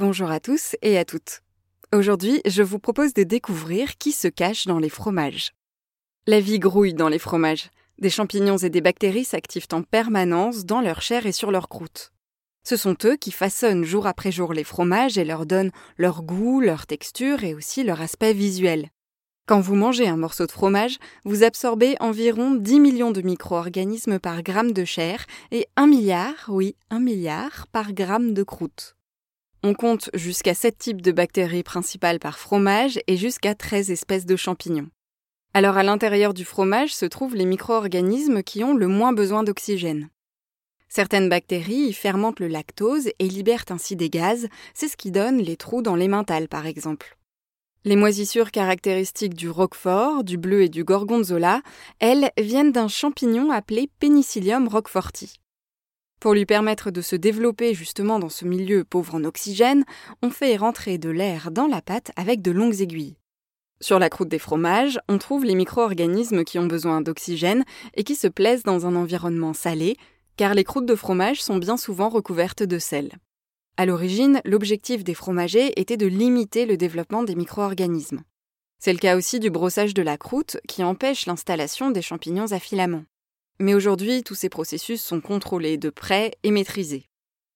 Bonjour à tous et à toutes. Aujourd'hui, je vous propose de découvrir qui se cache dans les fromages. La vie grouille dans les fromages. Des champignons et des bactéries s'activent en permanence dans leur chair et sur leur croûte. Ce sont eux qui façonnent jour après jour les fromages et leur donnent leur goût, leur texture et aussi leur aspect visuel. Quand vous mangez un morceau de fromage, vous absorbez environ 10 millions de micro-organismes par gramme de chair et 1 milliard, oui, 1 milliard par gramme de croûte. On compte jusqu'à 7 types de bactéries principales par fromage et jusqu'à 13 espèces de champignons. Alors à l'intérieur du fromage se trouvent les micro-organismes qui ont le moins besoin d'oxygène. Certaines bactéries y fermentent le lactose et libèrent ainsi des gaz, c'est ce qui donne les trous dans l'emmental par exemple. Les moisissures caractéristiques du roquefort, du bleu et du gorgonzola, elles, viennent d'un champignon appelé Penicillium roqueforti. Pour lui permettre de se développer justement dans ce milieu pauvre en oxygène, on fait rentrer de l'air dans la pâte avec de longues aiguilles. Sur la croûte des fromages, on trouve les micro-organismes qui ont besoin d'oxygène et qui se plaisent dans un environnement salé, car les croûtes de fromage sont bien souvent recouvertes de sel. À l'origine, l'objectif des fromagers était de limiter le développement des micro-organismes. C'est le cas aussi du brossage de la croûte qui empêche l'installation des champignons à filaments. Mais aujourd'hui, tous ces processus sont contrôlés de près et maîtrisés.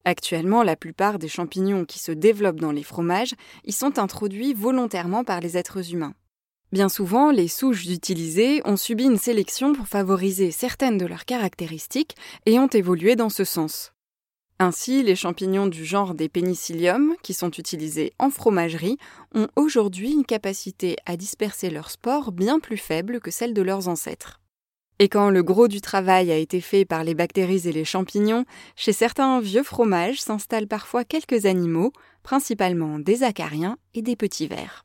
Actuellement, la plupart des champignons qui se développent dans les fromages y sont introduits volontairement par les êtres humains. Bien souvent, les souches utilisées ont subi une sélection pour favoriser certaines de leurs caractéristiques et ont évolué dans ce sens. Ainsi, les champignons du genre des pénicilliums, qui sont utilisés en fromagerie, ont aujourd'hui une capacité à disperser leurs spores bien plus faible que celle de leurs ancêtres. Et quand le gros du travail a été fait par les bactéries et les champignons, chez certains vieux fromages s'installent parfois quelques animaux, principalement des acariens et des petits vers.